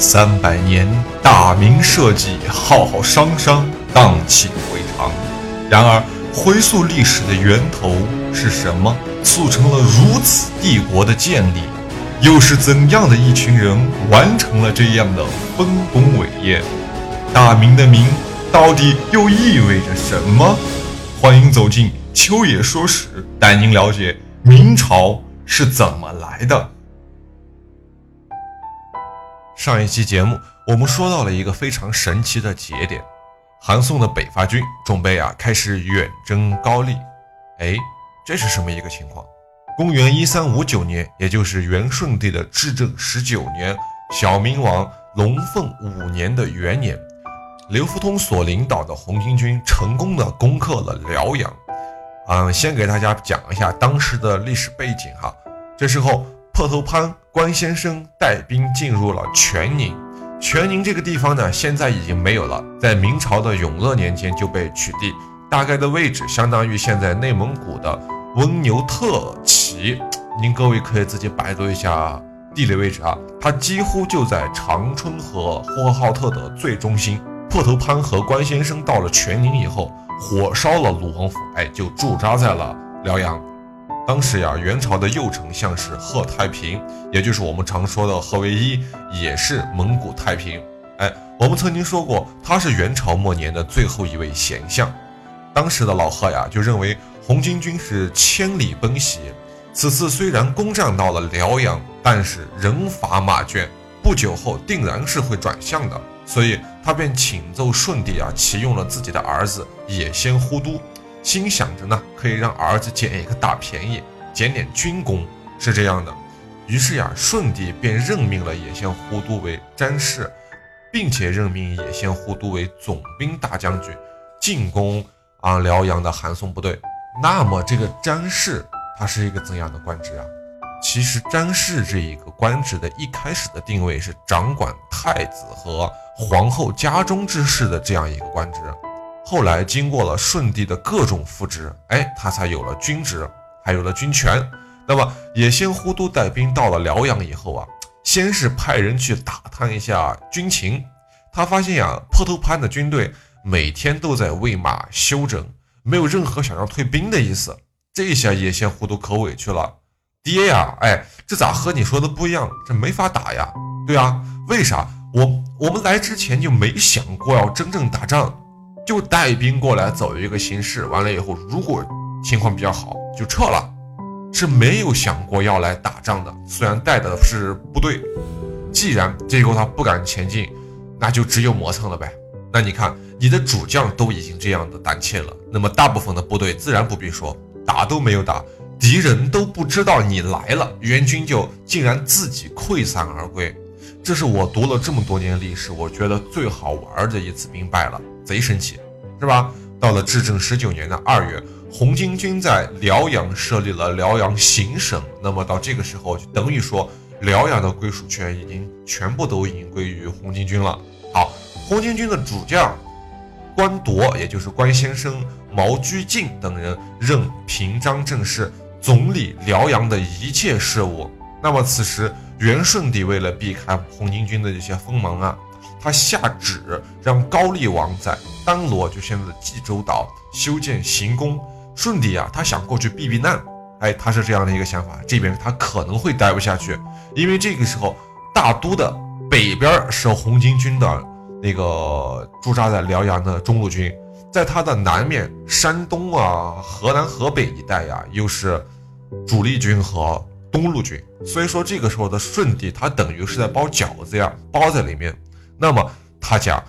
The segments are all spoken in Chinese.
三百年，大明社稷，浩浩汤汤，荡气回肠。然而，回溯历史的源头是什么，促成了如此帝国的建立？又是怎样的一群人完成了这样的丰功伟业？大明的“明”到底又意味着什么？欢迎走进秋野说史，带您了解明朝是怎么来的。上一期节目，我们说到了一个非常神奇的节点，韩宋的北伐军准备啊开始远征高丽。哎，这是什么一个情况？公元一三五九年，也就是元顺帝的至正十九年，小明王龙凤五年的元年，刘福通所领导的红巾军成功的攻克了辽阳。嗯，先给大家讲一下当时的历史背景哈。这时候。破头潘关先生带兵进入了全宁，全宁这个地方呢，现在已经没有了，在明朝的永乐年间就被取缔，大概的位置相当于现在内蒙古的温牛特旗。您各位可以自己百度一下地理位置啊，它几乎就在长春和呼和浩特的最中心。破头潘和关先生到了全宁以后，火烧了鲁王府，哎，就驻扎在了辽阳。当时呀，元朝的右丞相是贺太平，也就是我们常说的贺唯一，也是蒙古太平。哎，我们曾经说过，他是元朝末年的最后一位贤相。当时的老贺呀，就认为红巾军是千里奔袭，此次虽然攻占到了辽阳，但是人乏马倦，不久后定然是会转向的，所以他便请奏顺帝啊，启用了自己的儿子也先忽都。心想着呢，可以让儿子捡一个大便宜，捡点军功，是这样的。于是呀，顺帝便任命了野先忽都为詹事，并且任命野先忽都为总兵大将军，进攻啊辽阳的韩宋部队。那么这个詹事他是一个怎样的官职啊？其实詹事这一个官职的一开始的定位是掌管太子和皇后家中之事的这样一个官职。后来经过了舜帝的各种扶植，哎，他才有了军职，还有了军权。那么也先忽都带兵到了辽阳以后啊，先是派人去打探一下军情。他发现呀，破头潘的军队每天都在喂马休整，没有任何想要退兵的意思。这下也先忽都可委屈了，爹呀，哎，这咋和你说的不一样？这没法打呀。对啊，为啥？我我们来之前就没想过要真正打仗。就带兵过来走一个形式，完了以后，如果情况比较好，就撤了，是没有想过要来打仗的。虽然带的是部队，既然这个他不敢前进，那就只有磨蹭了呗。那你看，你的主将都已经这样的胆怯了，那么大部分的部队自然不必说，打都没有打，敌人都不知道你来了，援军就竟然自己溃散而归。这是我读了这么多年历史，我觉得最好玩的一次兵败了。贼神奇，是吧？到了至正十九年的二月，红巾军在辽阳设立了辽阳行省。那么到这个时候，就等于说辽阳的归属权已经全部都已经归于红巾军了。好，红巾军的主将关铎，也就是关先生、毛居进等人任平章政事，总理辽阳的一切事务。那么此时，元顺帝为了避开红巾军的这些锋芒啊。他下旨让高丽王在丹罗，就现在的济州岛修建行宫。顺帝啊，他想过去避避难，哎，他是这样的一个想法。这边他可能会待不下去，因为这个时候大都的北边是红巾军的那个驻扎在辽阳的中路军，在他的南面山东啊、河南、河北一带呀，又是主力军和东路军。所以说这个时候的顺帝，他等于是在包饺子呀，包在里面。那么他讲，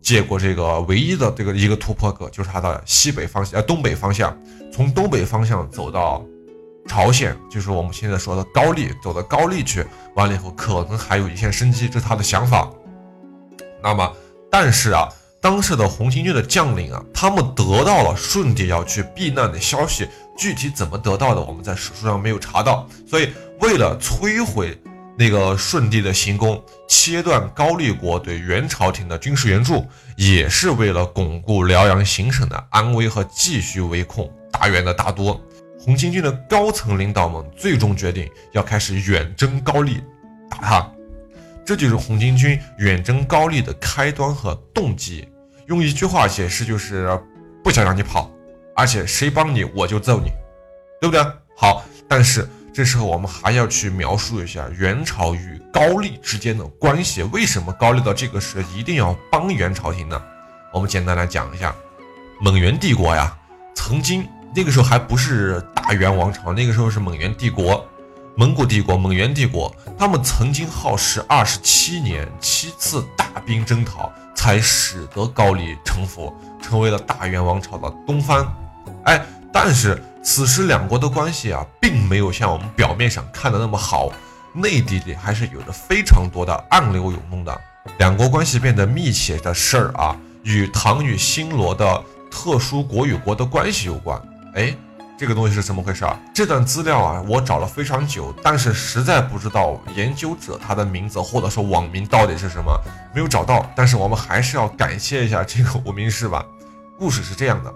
结果这个唯一的这个一个突破口，就是他的西北方向，呃东北方向，从东北方向走到朝鲜，就是我们现在说的高丽，走到高丽去，完了以后可能还有一线生机，这是他的想法。那么，但是啊，当时的红巾军的将领啊，他们得到了顺帝要去避难的消息，具体怎么得到的，我们在史书上没有查到，所以为了摧毁。那个顺帝的行宫，切断高丽国对元朝廷的军事援助，也是为了巩固辽阳行省的安危和继续围控大元的大都。红巾军的高层领导们最终决定要开始远征高丽，打他。这就是红巾军远征高丽的开端和动机。用一句话解释就是不想让你跑，而且谁帮你我就揍你，对不对？好，但是这时候我们还要去描述一下元朝与高丽之间的关系。为什么高丽到这个时候一定要帮元朝廷呢？我们简单来讲一下，蒙元帝国呀，曾经那个时候还不是大元王朝，那个时候是蒙元帝国。蒙古帝国、蒙元帝国，他们曾经耗时二十七年，七次大兵征讨，才使得高丽臣服，成为了大元王朝的东方。哎，但是此时两国的关系啊，并没有像我们表面上看的那么好，内地里还是有着非常多的暗流涌动的。两国关系变得密切的事儿啊，与唐与新罗的特殊国与国的关系有关。哎。这个东西是怎么回事啊？这段资料啊，我找了非常久，但是实在不知道研究者他的名字或者说网名到底是什么，没有找到。但是我们还是要感谢一下这个无名氏吧。故事是这样的，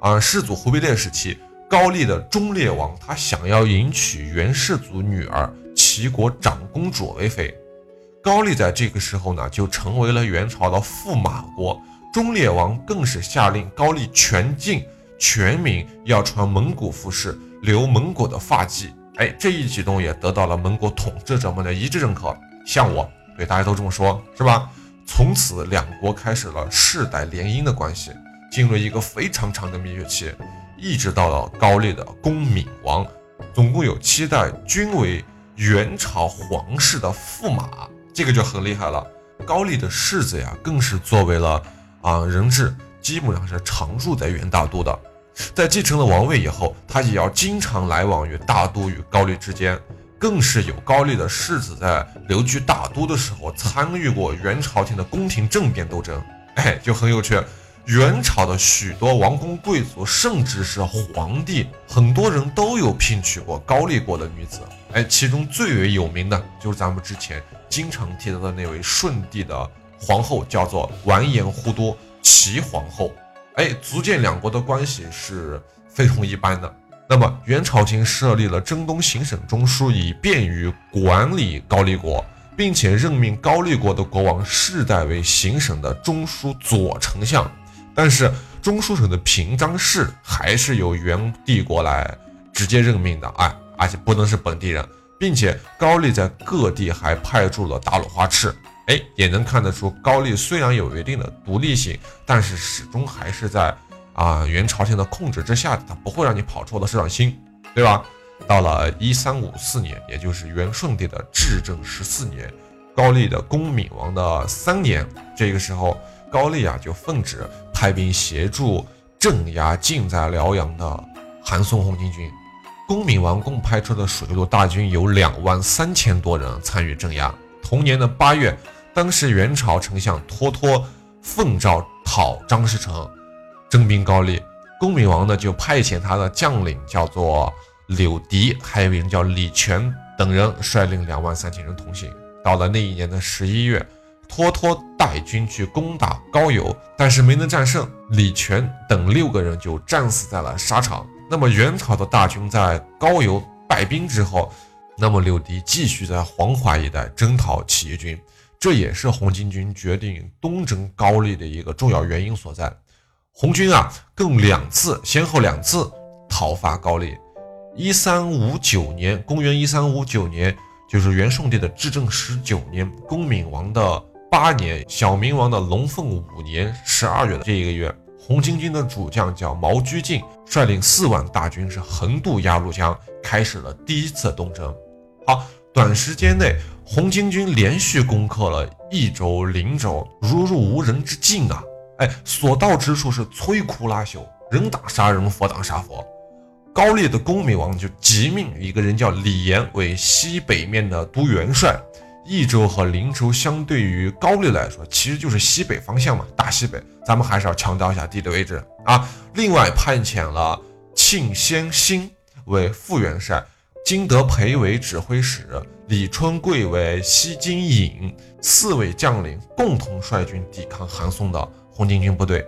啊，世祖忽必烈时期，高丽的忠烈王他想要迎娶元世祖女儿齐国长公主为妃，高丽在这个时候呢就成为了元朝的驸马国，忠烈王更是下令高丽全境。全民要穿蒙古服饰，留蒙古的发髻。哎，这一举动也得到了蒙古统治者们的一致认可。像我，对大家都这么说，是吧？从此，两国开始了世代联姻的关系，进入一个非常长的蜜月期，一直到了高丽的恭敏王，总共有七代，均为元朝皇室的驸马，这个就很厉害了。高丽的世子呀，更是作为了啊人质。基本上是常住在元大都的，在继承了王位以后，他也要经常来往于大都与高丽之间，更是有高丽的世子在留居大都的时候参与过元朝廷的宫廷政变斗争，哎，就很有趣。元朝的许多王公贵族，甚至是皇帝，很多人都有聘娶过高丽国的女子，哎，其中最为有名的就是咱们之前经常提到的那位顺帝的皇后，叫做完颜忽都。齐皇后，哎，足见两国的关系是非同一般的。那么，元朝廷设立了征东行省中枢，以便于管理高丽国，并且任命高丽国的国王世代为行省的中枢左丞相。但是，中书省的平章事还是由元帝国来直接任命的，哎，而且不能是本地人，并且高丽在各地还派驻了大鲁花赤。哎，也能看得出，高丽虽然有一定的独立性，但是始终还是在啊元朝廷的控制之下，他不会让你跑出我的手掌心，对吧？到了一三五四年，也就是元顺帝的至正十四年，高丽的恭敏王的三年，这个时候高丽啊就奉旨派兵协助镇压近在辽阳的韩宋红巾军，恭敏王共派出的水陆大军有两万三千多人参与镇压。同年的八月。当时元朝丞相脱脱奉诏讨张士诚，征兵高丽。恭明王呢就派遣他的将领叫做柳迪，还有一人叫李全等人率领两万三千人同行。到了那一年的十一月，脱脱带军去攻打高邮，但是没能战胜。李全等六个人就战死在了沙场。那么元朝的大军在高邮败兵之后，那么柳迪继续在黄淮一带征讨起义军。这也是红巾军决定东征高丽的一个重要原因所在。红军啊，共两次，先后两次讨伐高丽。一三五九年，公元一三五九年，就是元顺帝的至正十九年，恭敏王的八年，小明王的龙凤五年十二月的这一个月，红巾军的主将叫毛居进，率领四万大军是横渡鸭绿江，开始了第一次东征。好。短时间内，红巾军连续攻克了益州、灵州，如入无人之境啊！哎，所到之处是摧枯拉朽，人挡杀人，佛挡杀佛。高丽的恭明王就急命一个人叫李严为西北面的都元帅。益州和灵州相对于高丽来说，其实就是西北方向嘛，大西北。咱们还是要强调一下地理位置啊。另外派遣了庆先兴为副元帅。金德培为指挥使，李春贵为西京尹，四位将领共同率军抵抗韩宋的红巾军部队。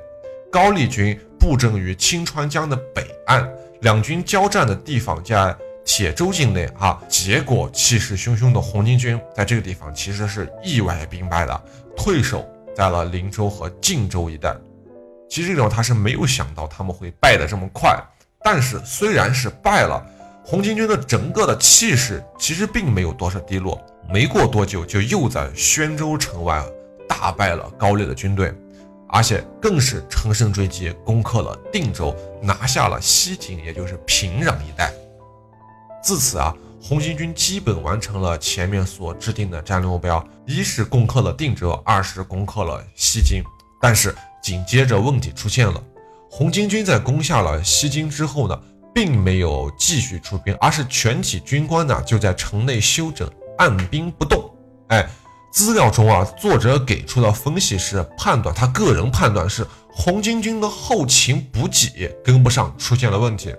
高丽军布阵于清川江的北岸，两军交战的地方在铁州境内啊。结果气势汹汹的红巾军在这个地方其实是意外兵败的，退守在了林州和晋州一带。其实这种他是没有想到他们会败得这么快，但是虽然是败了，红巾军的整个的气势其实并没有多少低落。没过多久，就又在宣州城外大败了高丽的军队，而且更是乘胜追击，攻克了定州，拿下了西京，也就是平壤一带。自此啊，红巾军基本完成了前面所制定的战略目标：一是攻克了定州，二是攻克了西京。但是紧接着问题出现了，红巾军在攻下了西京之后呢，并没有继续出兵，而是全体军官呢就在城内休整。按兵不动，哎，资料中啊，作者给出的分析是判断，他个人判断是红巾军的后勤补给跟不上，出现了问题。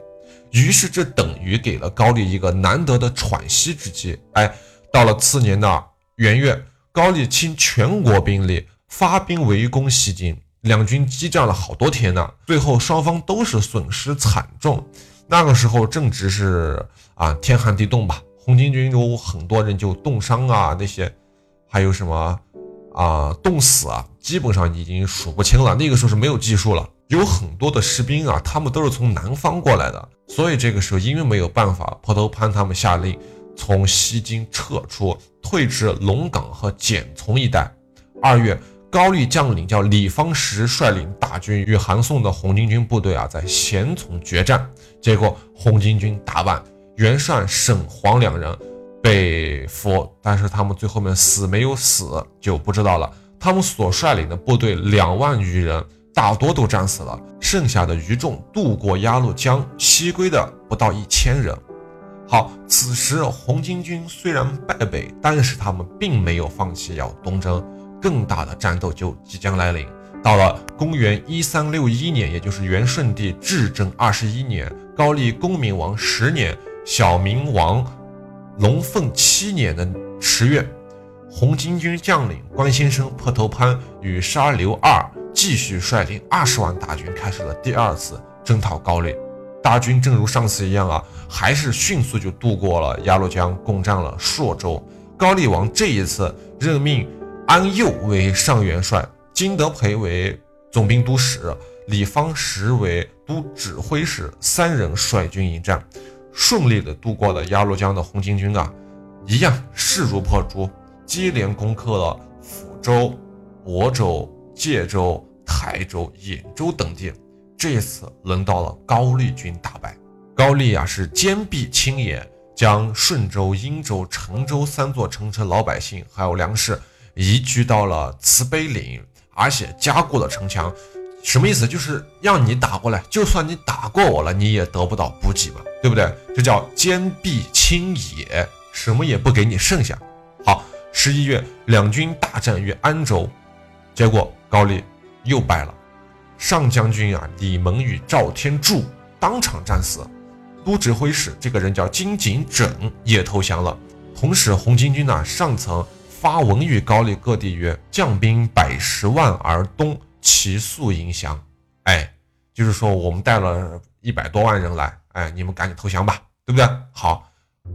于是这等于给了高丽一个难得的喘息之机。哎，到了次年的元月，高丽倾全国兵力发兵围攻西京，两军激战了好多天呢，最后双方都是损失惨重。那个时候正值是啊天寒地冻吧。红巾军有很多人就冻伤啊，那些还有什么啊冻死啊，基本上已经数不清了。那个时候是没有技术了，有很多的士兵啊，他们都是从南方过来的，所以这个时候因为没有办法，坡头潘他们下令从西京撤出，退至龙岗和简从一带。二月，高丽将领叫李方石率领大军与韩宋的红巾军部队啊在咸从决战，结果红巾军大败。袁善、沈黄两人被俘，但是他们最后面死没有死就不知道了。他们所率领的部队两万余人，大多都战死了，剩下的余众渡过鸭绿江西归的不到一千人。好，此时红巾军虽然败北，但是他们并没有放弃要东征，更大的战斗就即将来临。到了公元一三六一年，也就是元顺帝至正二十一年，高丽恭明王十年。小明王龙凤七年的十月，红巾军将领关先生破头潘与沙刘二继续率领二十万大军，开始了第二次征讨高丽。大军正如上次一样啊，还是迅速就渡过了鸭绿江，攻占了朔州。高丽王这一次任命安佑为上元帅，金德培为总兵都使，李方石为都指挥使，三人率军迎战。顺利的渡过了鸭绿江的红巾军啊，一样势如破竹，接连攻克了抚州、亳州、界州、台州、兖州等地。这次轮到了高丽军大败，高丽啊是坚壁清野，将顺州、英州、成州三座城池老百姓还有粮食移居到了慈悲岭，而且加固了城墙。什么意思？就是让你打过来，就算你打过我了，你也得不到补给嘛，对不对？这叫坚壁清野，什么也不给你剩下。好，十一月，两军大战于安州，结果高丽又败了。上将军啊，李蒙与赵天柱当场战死，都指挥使这个人叫金景整也投降了。同时，红巾军呢上层发文谕高丽各地曰：“将兵百十万而东。”其速迎降，哎，就是说我们带了一百多万人来，哎，你们赶紧投降吧，对不对？好，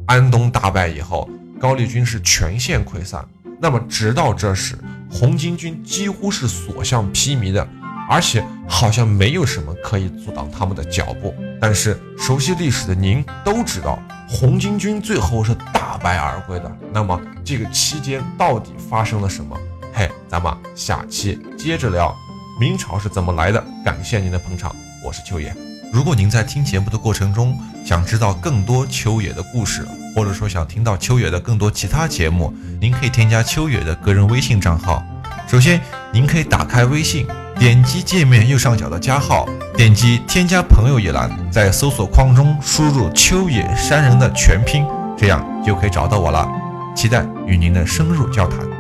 安东大败以后，高丽军是全线溃散。那么直到这时，红巾军几乎是所向披靡的，而且好像没有什么可以阻挡他们的脚步。但是熟悉历史的您都知道，红巾军最后是大败而归的。那么这个期间到底发生了什么？嘿，咱们下期接着聊。明朝是怎么来的？感谢您的捧场，我是秋野。如果您在听节目的过程中想知道更多秋野的故事，或者说想听到秋野的更多其他节目，您可以添加秋野的个人微信账号。首先，您可以打开微信，点击界面右上角的加号，点击添加朋友一栏，在搜索框中输入秋野山人的全拼，这样就可以找到我了。期待与您的深入交谈。